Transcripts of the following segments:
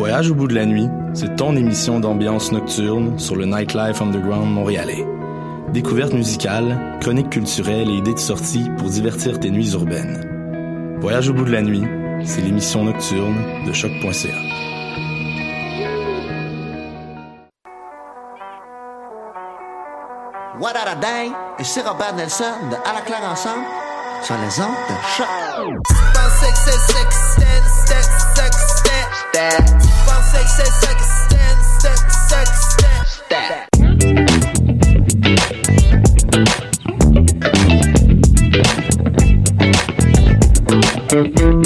Voyage au bout de la nuit, c'est ton émission d'ambiance nocturne sur le Nightlife Underground montréalais. Découvertes musicales, chroniques culturelles et idées de sortie pour divertir tes nuits urbaines. Voyage au bout de la nuit, c'est l'émission nocturne de choc.ca. What a Day et c'est Robert Nelson de À la claire ensemble sur les ondes de choc. That. Mm-hmm.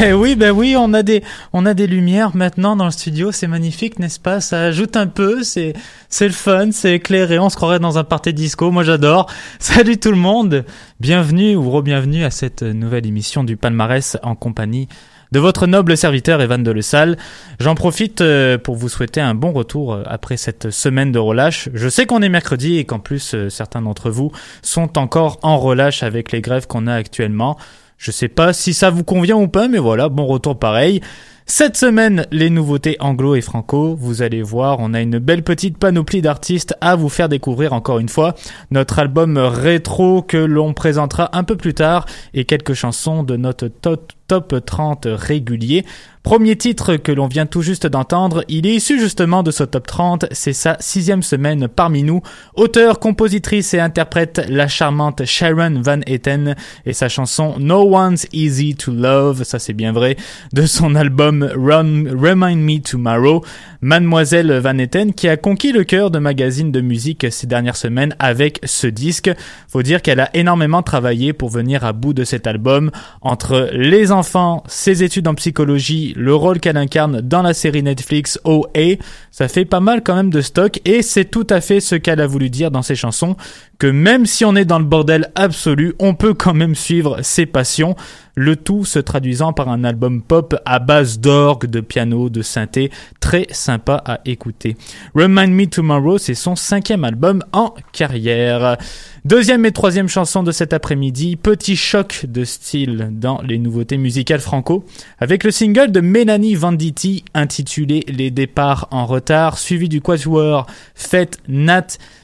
Ben oui, ben oui, on a des, on a des lumières maintenant dans le studio, c'est magnifique, n'est-ce pas? Ça ajoute un peu, c'est, c'est le fun, c'est éclairé, on se croirait dans un party disco, moi j'adore. Salut tout le monde, bienvenue ou re-bienvenue à cette nouvelle émission du palmarès en compagnie de votre noble serviteur Evan de Le Salle. J'en profite euh, pour vous souhaiter un bon retour euh, après cette semaine de relâche. Je sais qu'on est mercredi et qu'en plus euh, certains d'entre vous sont encore en relâche avec les grèves qu'on a actuellement. Je sais pas si ça vous convient ou pas, mais voilà, bon retour pareil. Cette semaine, les nouveautés anglo et franco. Vous allez voir, on a une belle petite panoplie d'artistes à vous faire découvrir encore une fois. Notre album rétro que l'on présentera un peu plus tard et quelques chansons de notre top, top 30 régulier. Premier titre que l'on vient tout juste d'entendre, il est issu justement de ce top 30, c'est sa sixième semaine parmi nous. Auteur, compositrice et interprète la charmante Sharon Van Etten et sa chanson No One's Easy to Love, ça c'est bien vrai, de son album Run, Remind Me Tomorrow. Mademoiselle Van Etten qui a conquis le cœur de magazines de musique ces dernières semaines avec ce disque. Faut dire qu'elle a énormément travaillé pour venir à bout de cet album entre les enfants, ses études en psychologie, le rôle qu'elle incarne dans la série Netflix OA, ça fait pas mal quand même de stock et c'est tout à fait ce qu'elle a voulu dire dans ses chansons, que même si on est dans le bordel absolu, on peut quand même suivre ses passions, le tout se traduisant par un album pop à base d'orgue, de piano, de synthé, très sympa à écouter. Remind Me Tomorrow, c'est son cinquième album en carrière. Deuxième et troisième chanson de cet après-midi, petit choc de style dans les nouveautés musicales franco, avec le single de Mélanie Venditti intitulé Les départs en retard, suivi du quatuor Fête Nat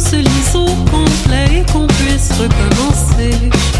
l'endroit où je pars quand je m'endors. recommencer.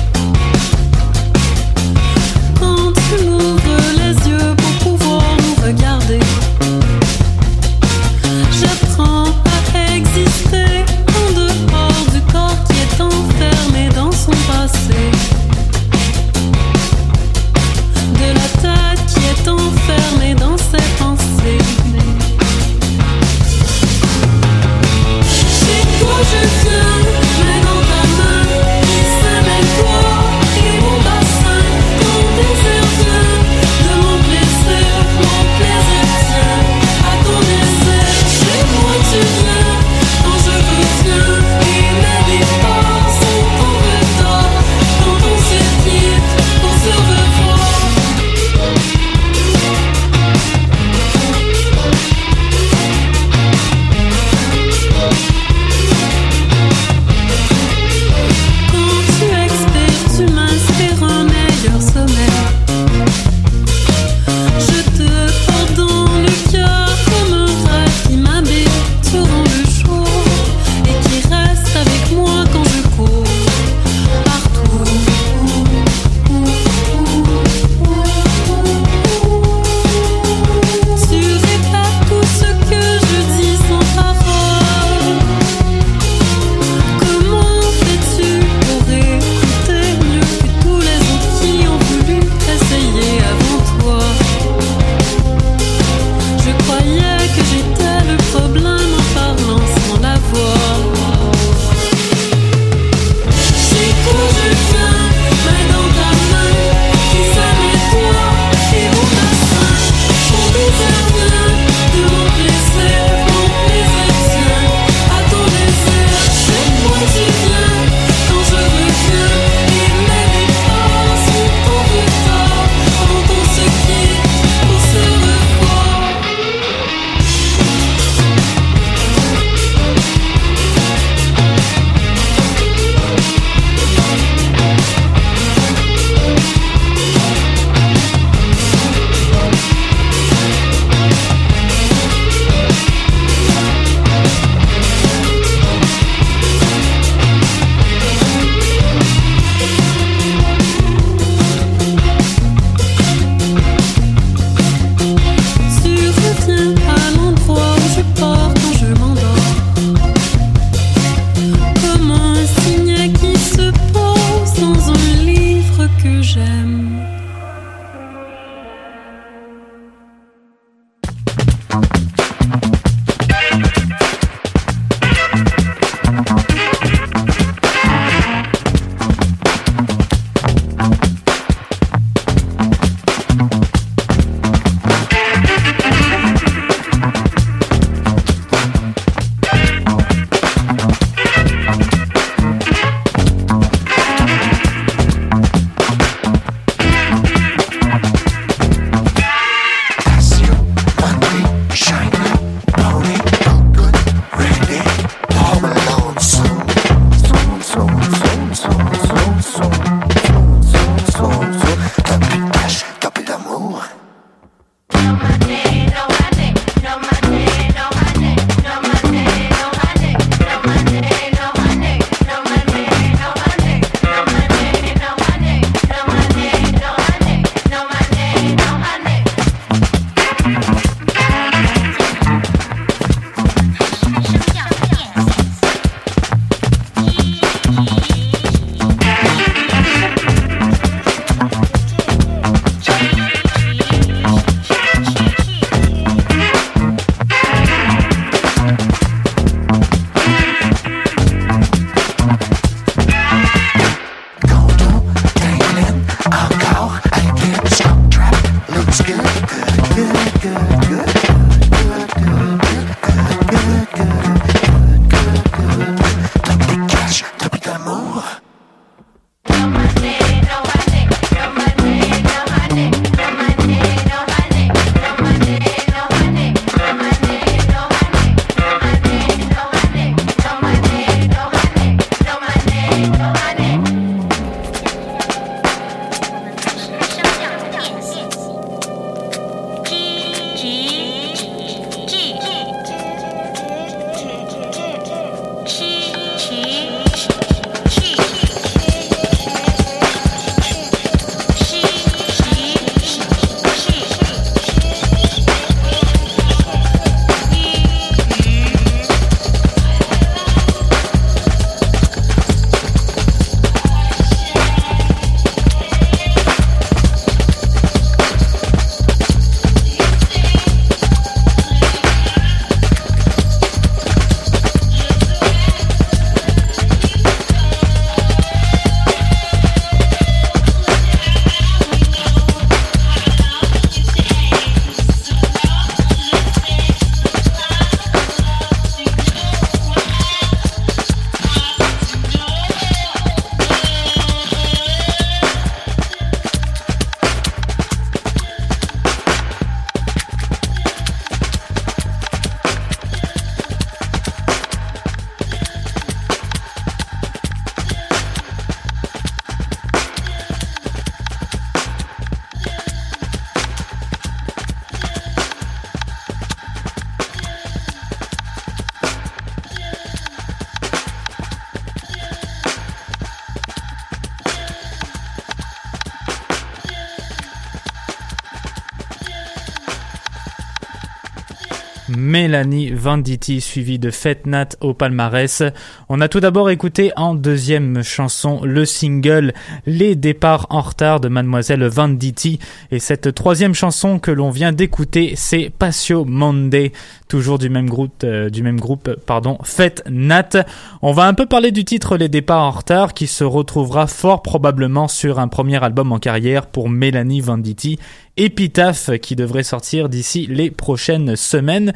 Mélanie Venditti, suivie de Fête Nat au palmarès. On a tout d'abord écouté en deuxième chanson le single Les départs en retard de Mademoiselle Venditti. Et cette troisième chanson que l'on vient d'écouter, c'est Passio Monday, toujours du même groupe, euh, du même groupe, pardon, Fête Nat. On va un peu parler du titre Les départs en retard qui se retrouvera fort probablement sur un premier album en carrière pour Mélanie Venditti Épitaphe qui devrait sortir d'ici les prochaines semaines.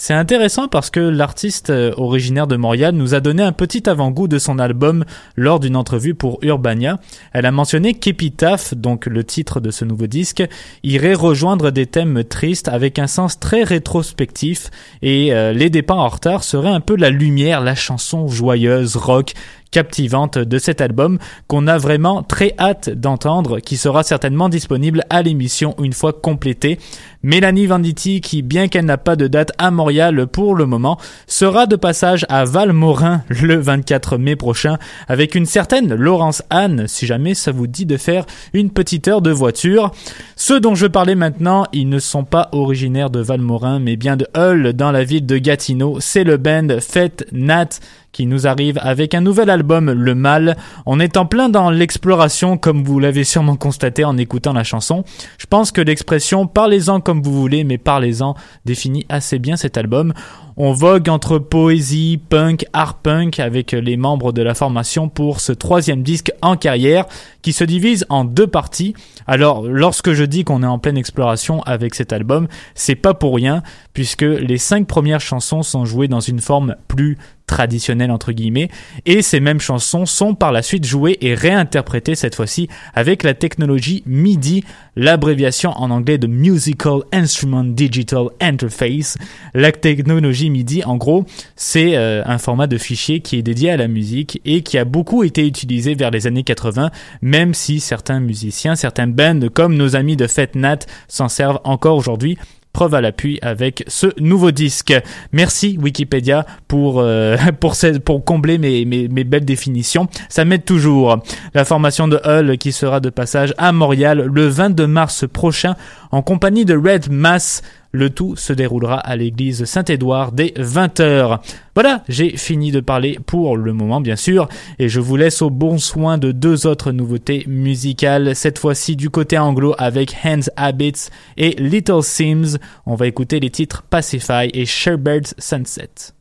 C'est intéressant parce que l'artiste euh, originaire de Montréal nous a donné un petit avant-goût de son album lors d'une entrevue pour Urbania. Elle a mentionné qu'Epitaph, donc le titre de ce nouveau disque, irait rejoindre des thèmes tristes avec un sens très rétrospectif et euh, Les départs en retard seraient un peu la lumière, la chanson joyeuse, rock, captivante de cet album qu'on a vraiment très hâte d'entendre, qui sera certainement disponible à l'émission une fois complété. Mélanie Venditti, qui bien qu'elle n'a pas de date à Montréal pour le moment, sera de passage à Valmorin le 24 mai prochain avec une certaine Laurence Anne, si jamais ça vous dit de faire une petite heure de voiture. Ceux dont je parlais maintenant, ils ne sont pas originaires de Valmorin, mais bien de Hull dans la ville de Gatineau. C'est le band Fête Nat qui nous arrive avec un nouvel album, Le Mal. On est en plein dans l'exploration, comme vous l'avez sûrement constaté en écoutant la chanson. Je pense que l'expression parlez-en comme vous voulez, mais parlez-en définit assez bien cet album. On vogue entre poésie, punk, art punk avec les membres de la formation pour ce troisième disque en carrière qui se divise en deux parties. Alors, lorsque je dis qu'on est en pleine exploration avec cet album, c'est pas pour rien puisque les cinq premières chansons sont jouées dans une forme plus traditionnelle entre guillemets et ces mêmes chansons sont par la suite jouées et réinterprétées cette fois-ci avec la technologie MIDI, l'abréviation en anglais de Musical Instrument Digital Interface. La technologie MIDI en gros, c'est euh, un format de fichier qui est dédié à la musique et qui a beaucoup été utilisé vers les années 80 même si certains musiciens, certains bands comme nos amis de Fête Nat s'en servent encore aujourd'hui preuve à l'appui avec ce nouveau disque. Merci Wikipédia pour euh, pour, combler mes, mes, mes, belles définitions. Ça m'aide toujours. La formation de Hull qui sera de passage à Montréal le 22 mars prochain en compagnie de Red Mass. Le tout se déroulera à l'église Saint-Édouard dès 20h. Voilà, j'ai fini de parler pour le moment bien sûr, et je vous laisse au bon soin de deux autres nouveautés musicales, cette fois-ci du côté anglo avec Hands Habits et Little Sims. On va écouter les titres Pacify et Sherbird's Sunset.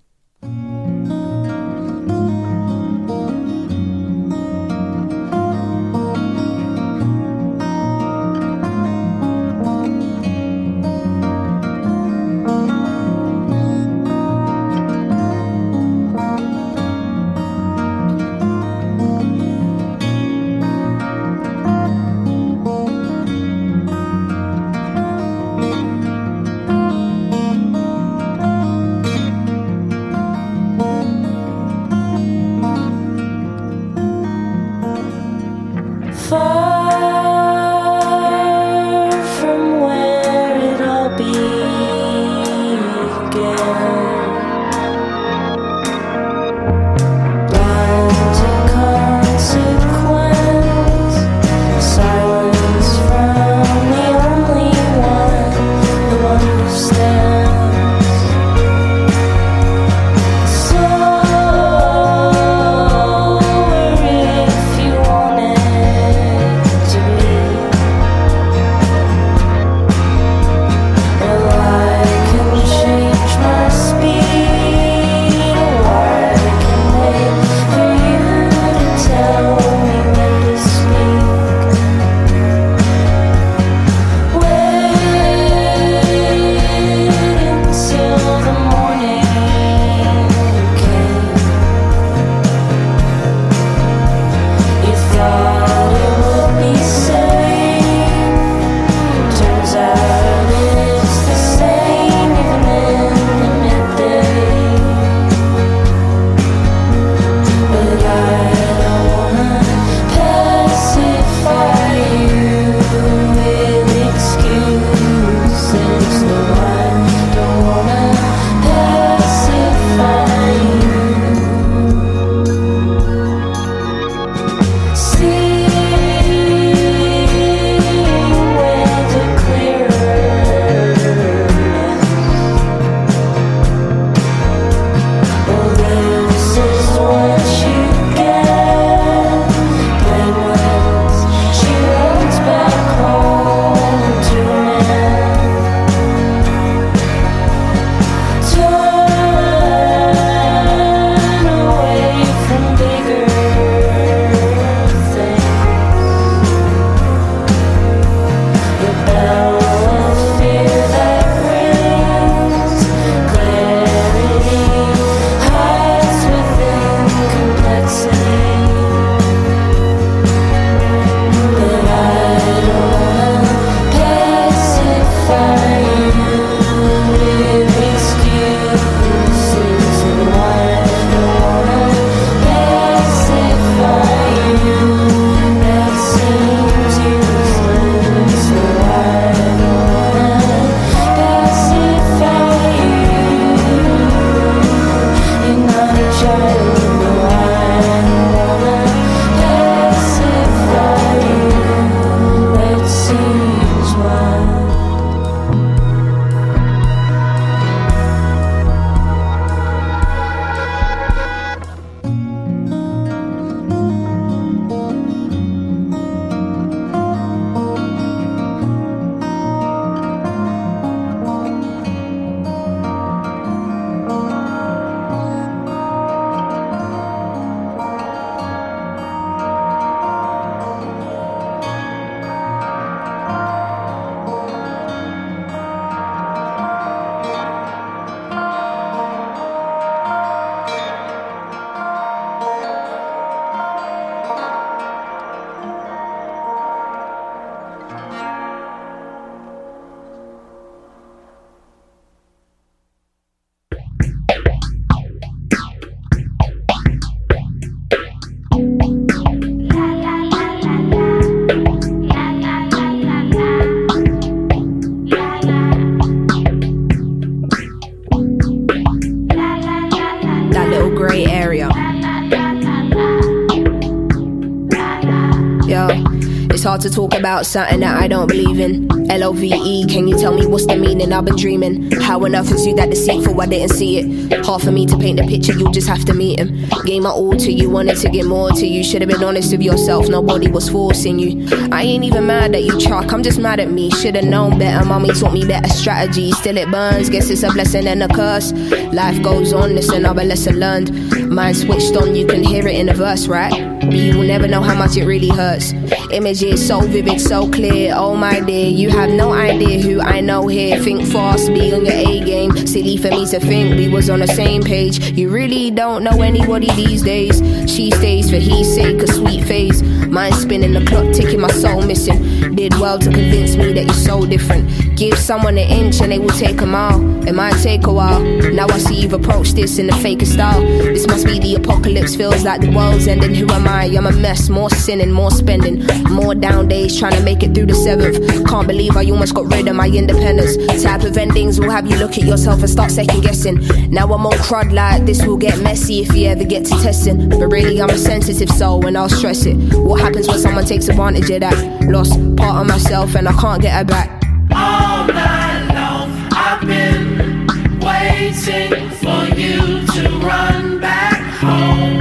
About something that I don't believe in. L O V E, can you tell me what's the meaning? I've been dreaming. How enough is you that deceitful? I didn't see it. Hard for me to paint the picture, you just have to meet him. Gave my all to you, wanted to get more to you. Should have been honest with yourself, nobody was forcing you. I ain't even mad that you truck, I'm just mad at me. Should've known better, mommy taught me better strategy. Still it burns, guess it's a blessing and a curse. Life goes on, this another lesson learned. Mind switched on, you can hear it in a verse, right? You will never know how much it really hurts. Images so vivid, so clear. Oh my dear, you have no idea who I know here. Think fast, be on your A game. Silly for me to think we was on the same page. You really don't know anybody these days. She stays for his sake, a sweet face. Mind spinning, the clock ticking, my soul missing. Did well to convince me that you're so different. Give someone an inch and they will take a mile. It might take a while. Now I see you've approached this in the fakest style. This must be the apocalypse, feels like the world's ending. Who am I? I'm a mess, more sinning, more spending. More down days trying to make it through the seventh. Can't believe I almost got rid of my independence. Type of endings will have you look at yourself and start second guessing. Now I'm on crud like this will get messy if you ever get to testing. But really, I'm a sensitive soul and I'll stress it. What happens when someone takes advantage of that? Lost part of myself and I can't get her back. All night long, I've been waiting for you to run back home.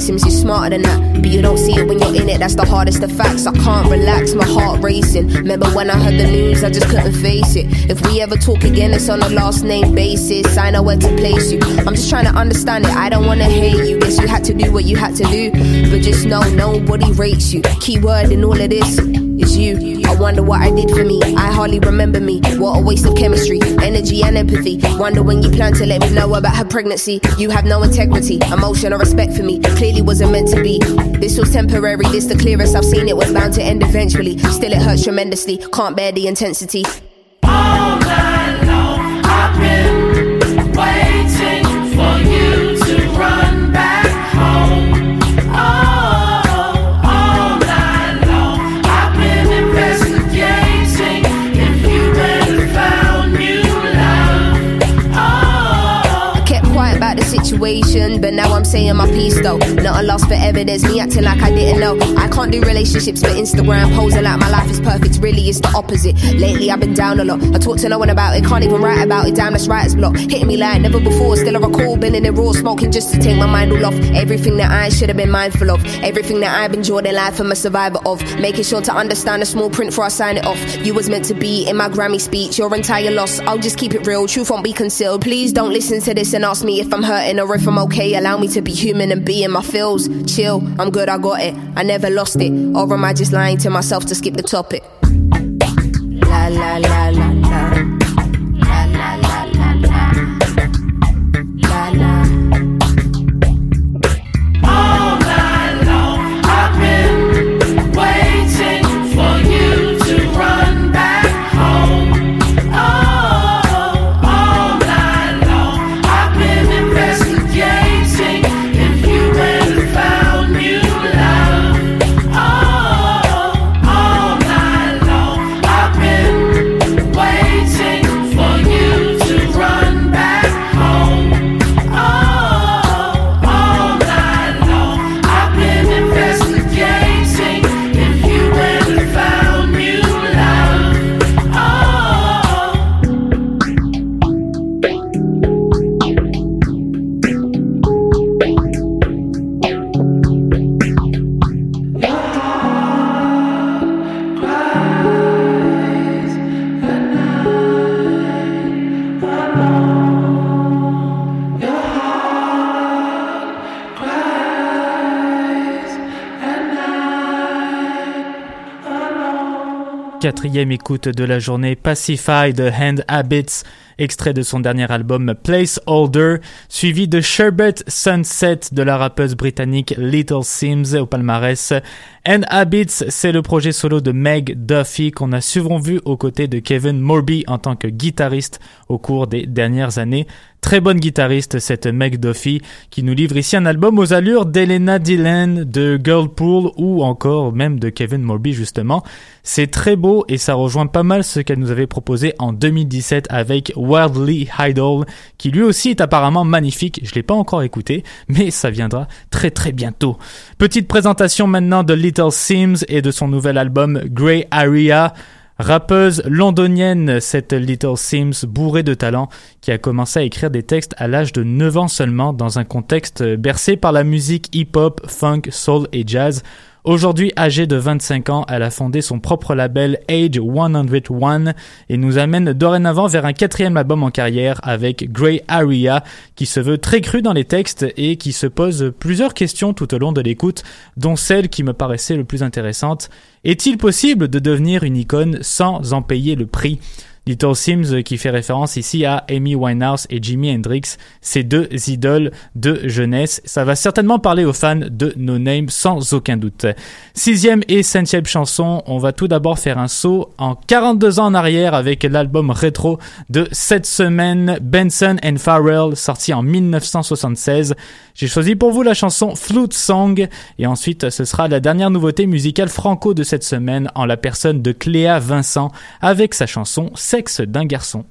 Sims, you're smarter than that. But you don't see it when you're in it, that's the hardest of facts. I can't relax, my heart racing. Remember when I heard the news, I just couldn't face it. If we ever talk again, it's on a last name basis. I know where to place you. I'm just trying to understand it, I don't wanna hate you. Guess you had to do what you had to do. But just know, nobody rates you. Keyword in all of this is you. I wonder what I did for me. I hardly remember me. What a waste of chemistry, energy, and empathy. Wonder when you plan to let me know about her pregnancy. You have no integrity, emotion, or respect for me. Clearly wasn't meant to be. This was temporary, this the clearest I've seen it was bound to end eventually. Still, it hurts tremendously. Can't bear the intensity. Situation, but now I'm saying my piece though. Not a loss for evidence, me acting like I didn't know. I can't do relationships, but Instagram posing like my life is perfect. Really, it's the opposite. Lately, I've been down a lot. I talk to no one about it, can't even write about it. Damn, that's writer's block. Hitting me like never before. Still, I recall bending in the raw smoking just to take my mind all off. Everything that I should have been mindful of. Everything that I've enjoyed in life, I'm a survivor of. Making sure to understand the small print before I sign it off. You was meant to be in my Grammy speech, your entire loss. I'll just keep it real, truth won't be concealed. Please don't listen to this and ask me if I'm hurting or if I'm okay. Allow me to be human and be in my feels. Chill, I'm good, I got it. I never lost it. Or am I just lying to myself to skip the topic? La la la. Quatrième écoute de la journée, Pacify de Hand Habits, extrait de son dernier album Placeholder, suivi de Sherbet Sunset de la rappeuse britannique Little Sims au palmarès. And Habits, c'est le projet solo de Meg Duffy qu'on a souvent vu aux côtés de Kevin Morby en tant que guitariste au cours des dernières années. Très bonne guitariste, cette Meg Duffy, qui nous livre ici un album aux allures d'Elena Dylan, de Girlpool ou encore même de Kevin Morby justement. C'est très beau et ça rejoint pas mal ce qu'elle nous avait proposé en 2017 avec Worldly Idol, qui lui aussi est apparemment magnifique. Je l'ai pas encore écouté, mais ça viendra très très bientôt. Petite présentation maintenant de Little Sims et de son nouvel album Grey Area. Rappeuse londonienne, cette Little Sims bourrée de talent, qui a commencé à écrire des textes à l'âge de 9 ans seulement dans un contexte bercé par la musique hip-hop, funk, soul et jazz. Aujourd'hui âgée de 25 ans, elle a fondé son propre label Age 101 et nous amène dorénavant vers un quatrième album en carrière avec Grey Area qui se veut très cru dans les textes et qui se pose plusieurs questions tout au long de l'écoute, dont celle qui me paraissait le plus intéressante. Est-il possible de devenir une icône sans en payer le prix? Little Sims qui fait référence ici à Amy Winehouse et Jimi Hendrix, ces deux idoles de jeunesse. Ça va certainement parler aux fans de No Name sans aucun doute. Sixième et cinquième chanson, on va tout d'abord faire un saut en 42 ans en arrière avec l'album rétro de cette semaine, Benson and Farrell, sorti en 1976. J'ai choisi pour vous la chanson Flute Song et ensuite ce sera la dernière nouveauté musicale franco de cette semaine en la personne de Cléa Vincent avec sa chanson Sexe d'un garçon.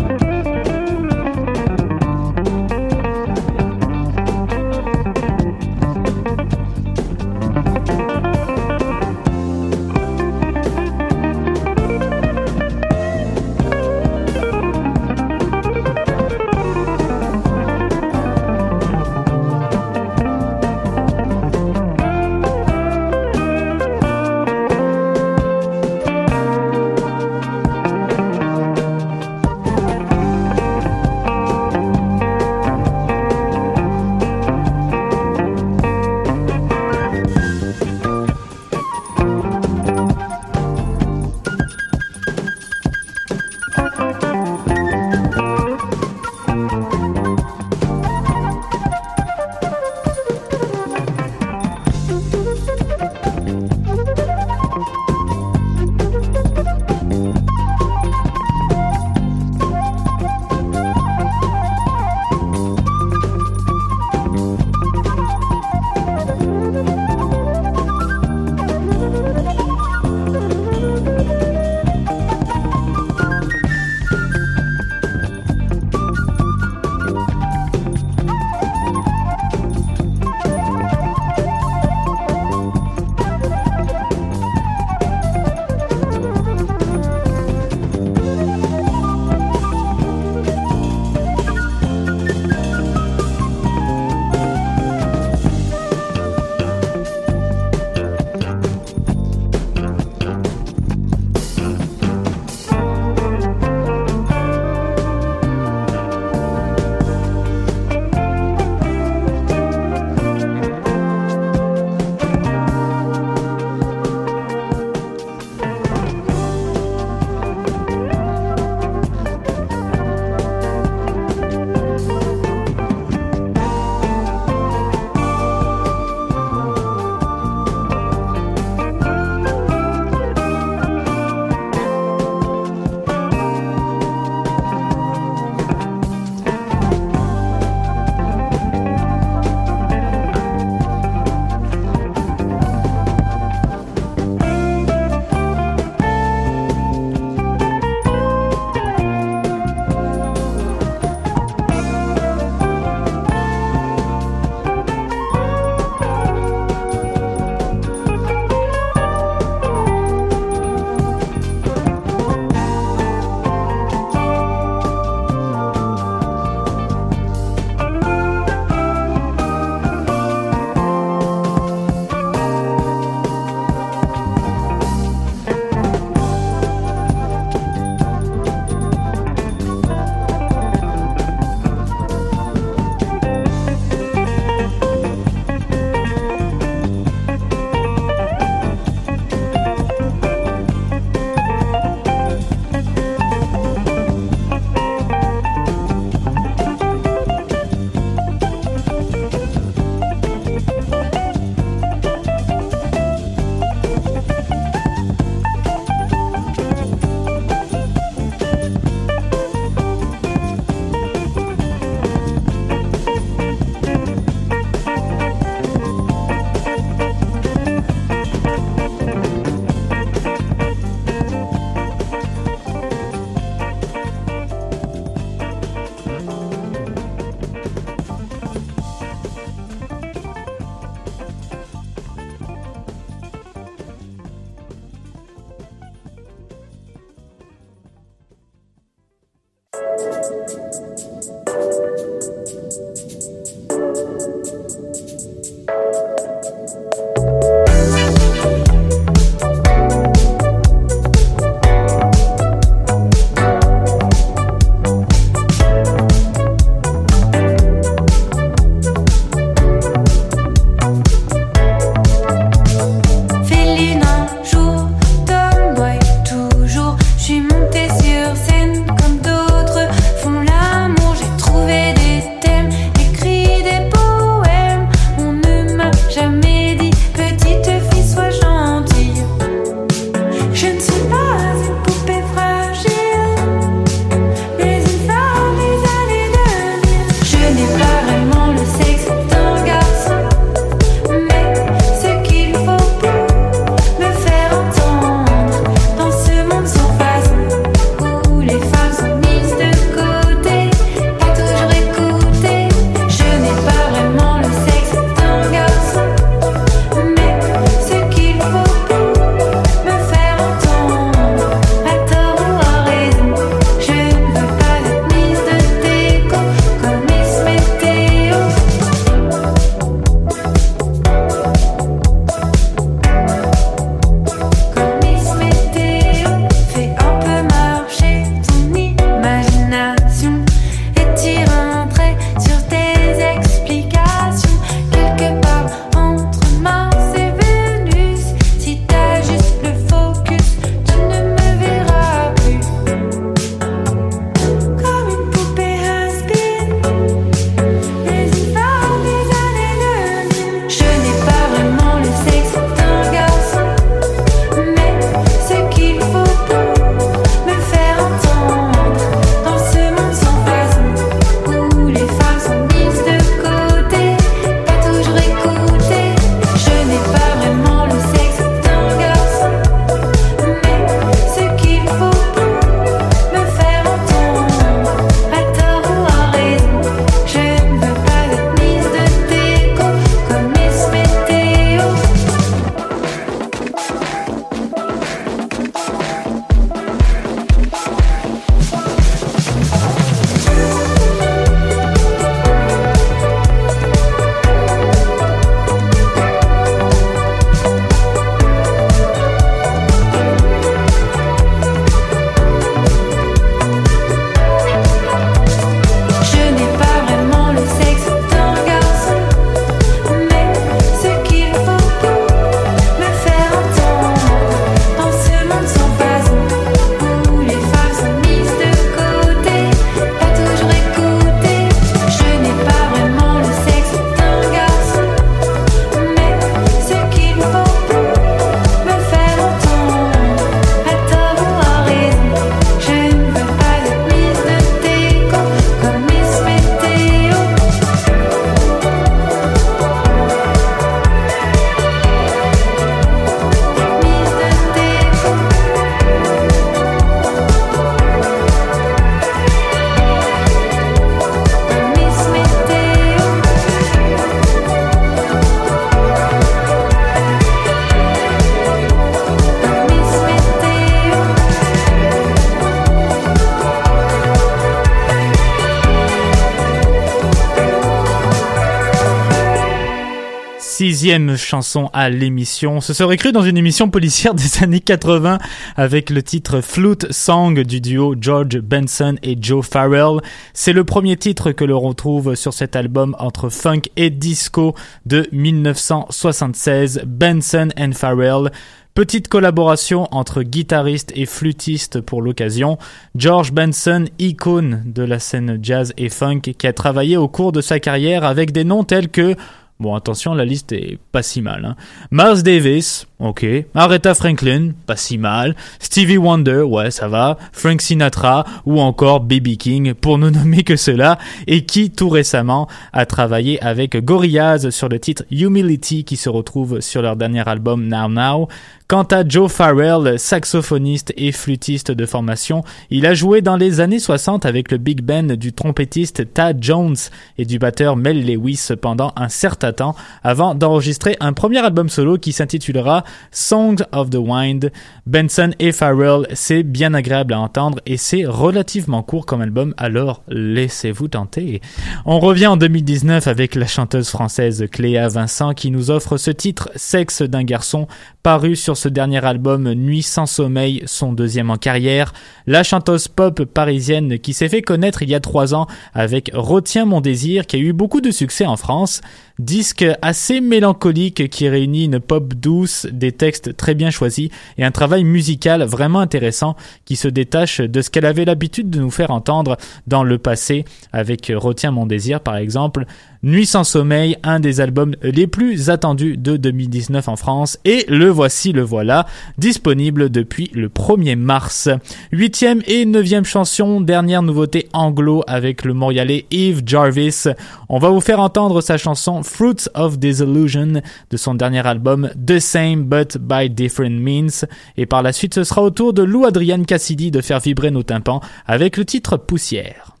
Deuxième chanson à l'émission. Ce serait cru dans une émission policière des années 80 avec le titre Flute Song du duo George Benson et Joe Farrell. C'est le premier titre que l'on retrouve sur cet album entre funk et disco de 1976, Benson and Farrell. Petite collaboration entre guitariste et flûtiste pour l'occasion. George Benson, icône de la scène jazz et funk, qui a travaillé au cours de sa carrière avec des noms tels que Bon, attention, la liste est pas si mal. Hein. Davis, ok. Aretha Franklin, pas si mal. Stevie Wonder, ouais, ça va. Frank Sinatra ou encore Baby King, pour ne nommer que cela, et qui tout récemment a travaillé avec Gorillaz sur le titre Humility qui se retrouve sur leur dernier album Now Now. Quant à Joe Farrell, saxophoniste et flûtiste de formation, il a joué dans les années 60 avec le big band du trompettiste Tad Jones et du batteur Mel Lewis pendant un certain temps avant d'enregistrer un premier album solo qui s'intitulera Songs of the Wind. Benson et Farrell, c'est bien agréable à entendre et c'est relativement court comme album, alors laissez-vous tenter. On revient en 2019 avec la chanteuse française Cléa Vincent qui nous offre ce titre Sexe d'un garçon paru sur ce dernier album Nuit sans sommeil, son deuxième en carrière. La chanteuse pop parisienne qui s'est fait connaître il y a trois ans avec Retiens mon désir qui a eu beaucoup de succès en France. Disque assez mélancolique qui réunit une pop douce, des textes très bien choisis et un travail musical vraiment intéressant qui se détache de ce qu'elle avait l'habitude de nous faire entendre dans le passé avec Retiens mon désir par exemple. Nuit sans sommeil, un des albums les plus attendus de 2019 en France et le voici le voilà, disponible depuis le 1er mars. Huitième et neuvième chanson, dernière nouveauté anglo avec le Montréalais Eve Jarvis. On va vous faire entendre sa chanson Fruits of Disillusion de son dernier album The Same But by Different Means et par la suite ce sera au tour de Lou Adrian Cassidy de faire vibrer nos tympans avec le titre Poussière.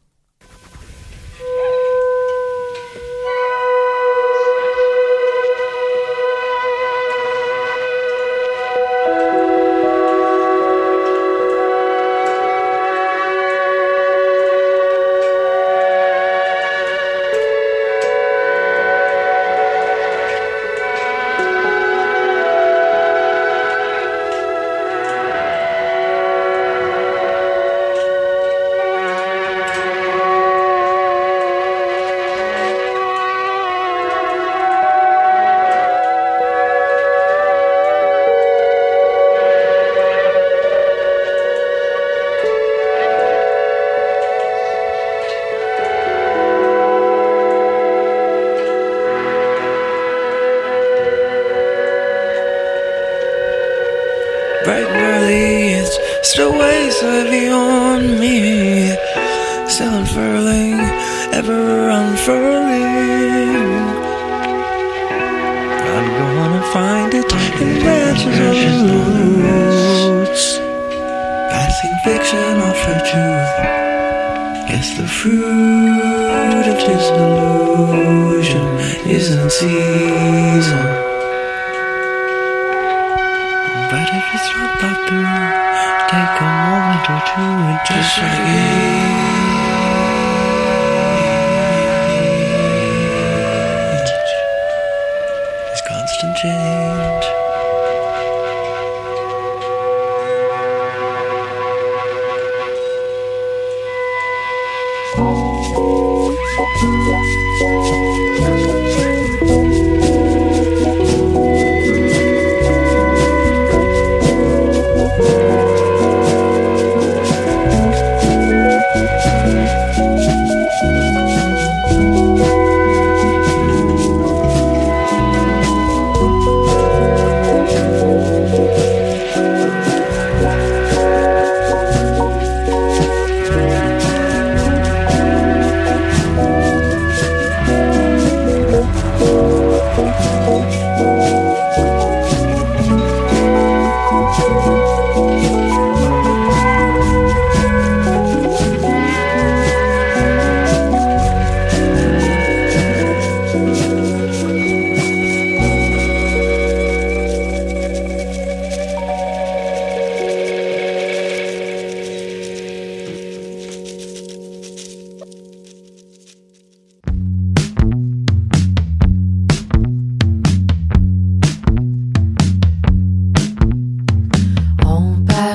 Still unfurling ever unfurling. I'm gonna find it in branches of roots. Passing fiction off for truth guess the fruit of disillusion isn't season. But if it's not that through, take a moment or two and just forget.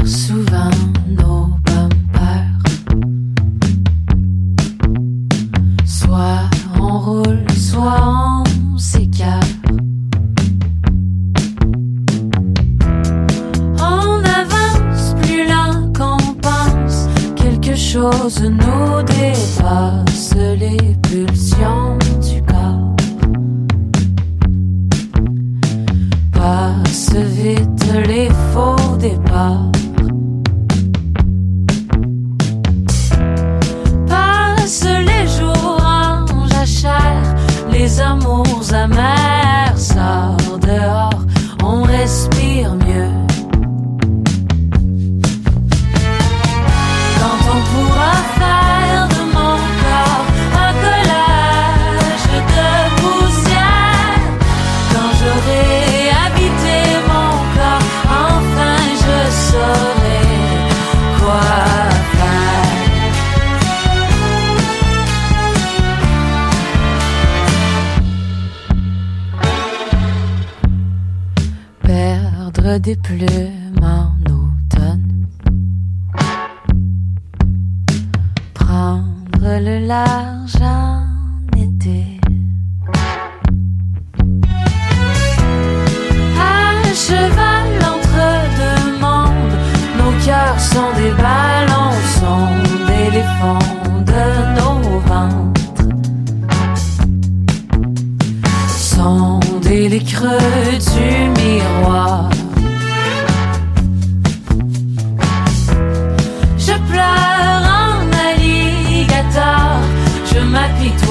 Souvent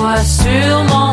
m'apitoie sur mon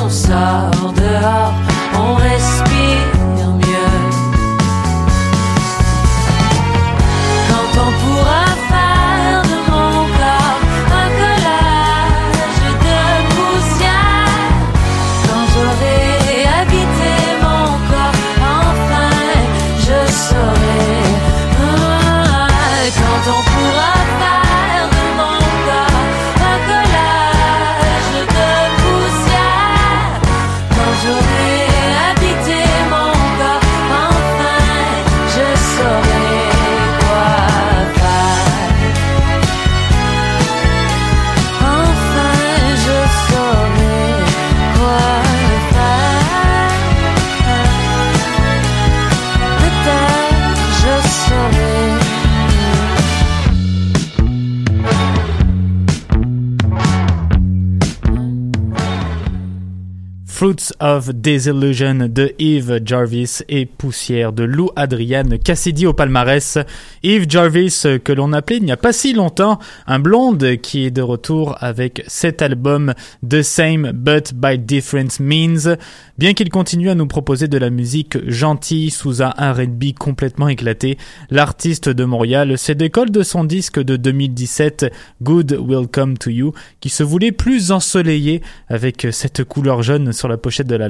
of Disillusion de Eve Jarvis et Poussière de Lou Adrienne Cassidy au palmarès. Eve Jarvis, que l'on appelait il n'y a pas si longtemps un blonde qui est de retour avec cet album The Same But by Different Means. Bien qu'il continue à nous proposer de la musique gentille sous un R&B complètement éclaté, l'artiste de Montréal se décolle de son disque de 2017 Good Will Come to You qui se voulait plus ensoleillé avec cette couleur jaune sur la pochette de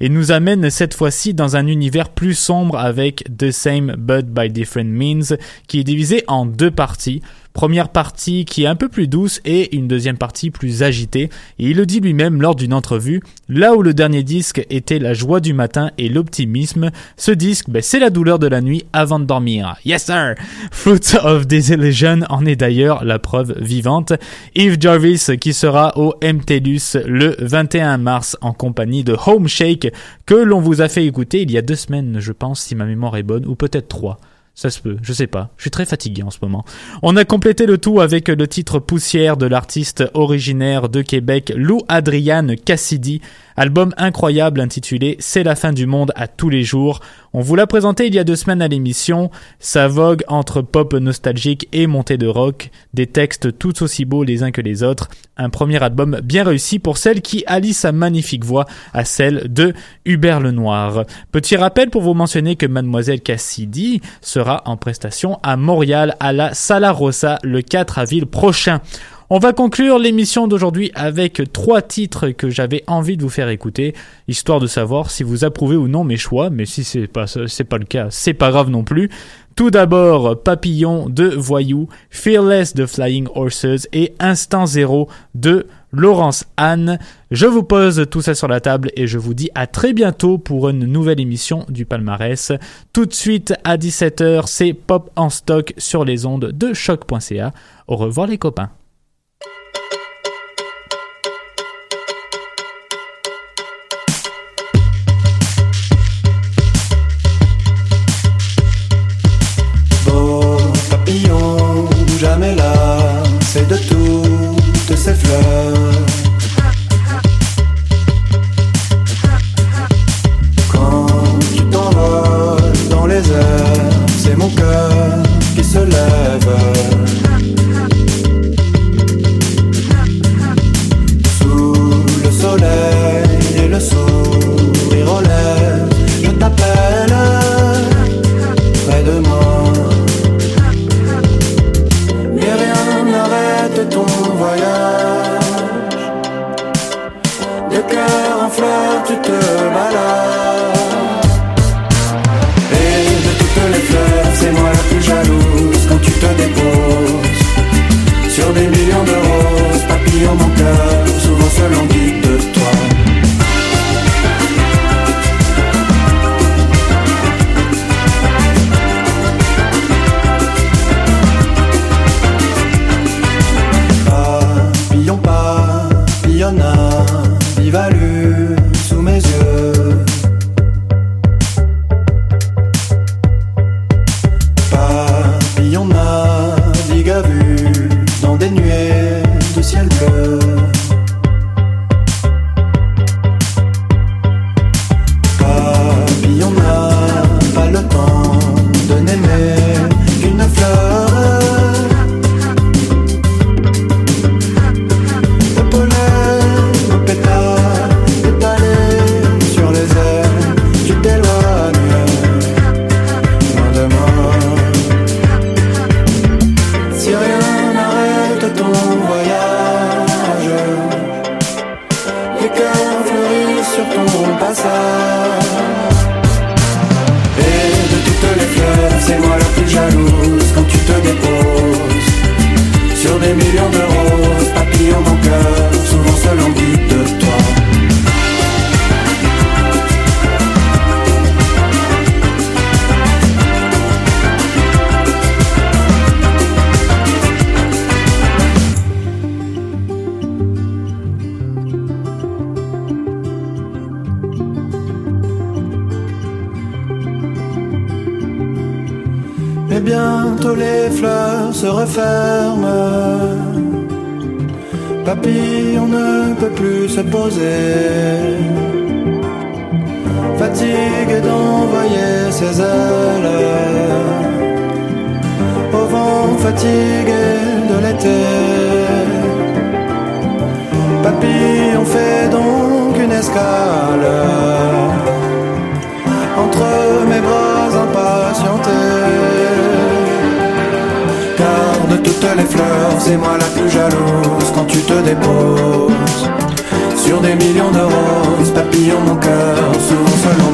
et nous amène cette fois-ci dans un univers plus sombre avec The Same But by Different Means qui est divisé en deux parties. Première partie qui est un peu plus douce et une deuxième partie plus agitée. Et il le dit lui-même lors d'une entrevue, là où le dernier disque était la joie du matin et l'optimisme, ce disque, ben, c'est la douleur de la nuit avant de dormir. Yes sir! Fruit of Disillusion en est d'ailleurs la preuve vivante. Eve Jarvis qui sera au MTLUS le 21 mars en compagnie de Home Shake que l'on vous a fait écouter il y a deux semaines, je pense, si ma mémoire est bonne, ou peut-être trois. Ça se peut, je sais pas. Je suis très fatigué en ce moment. On a complété le tout avec le titre Poussière de l'artiste originaire de Québec, Lou Adriane Cassidy. Album incroyable intitulé C'est la fin du monde à tous les jours. On vous l'a présenté il y a deux semaines à l'émission. Ça vogue entre pop nostalgique et montée de rock. Des textes tout aussi beaux les uns que les autres. Un premier album bien réussi pour celle qui allie sa magnifique voix à celle de Hubert Lenoir. Petit rappel pour vous mentionner que Mademoiselle Cassidy sera en prestation à Montréal à la Sala Rossa le 4 avril prochain. On va conclure l'émission d'aujourd'hui avec trois titres que j'avais envie de vous faire écouter, histoire de savoir si vous approuvez ou non mes choix, mais si c'est pas, c'est pas le cas, c'est pas grave non plus. Tout d'abord, Papillon de Voyou, Fearless de Flying Horses et Instant Zero de Laurence Anne. Je vous pose tout ça sur la table et je vous dis à très bientôt pour une nouvelle émission du palmarès. Tout de suite à 17h, c'est Pop en stock sur les ondes de choc.ca. Au revoir les copains. referme. Papy, on ne peut plus se poser. Fatigué d'envoyer ses ailes au vent fatigué de l'été. Papy, on fait donc une escale. les fleurs, c'est moi la plus jalouse quand tu te déposes. Sur des millions de roses, papillon mon cœur, souvent selon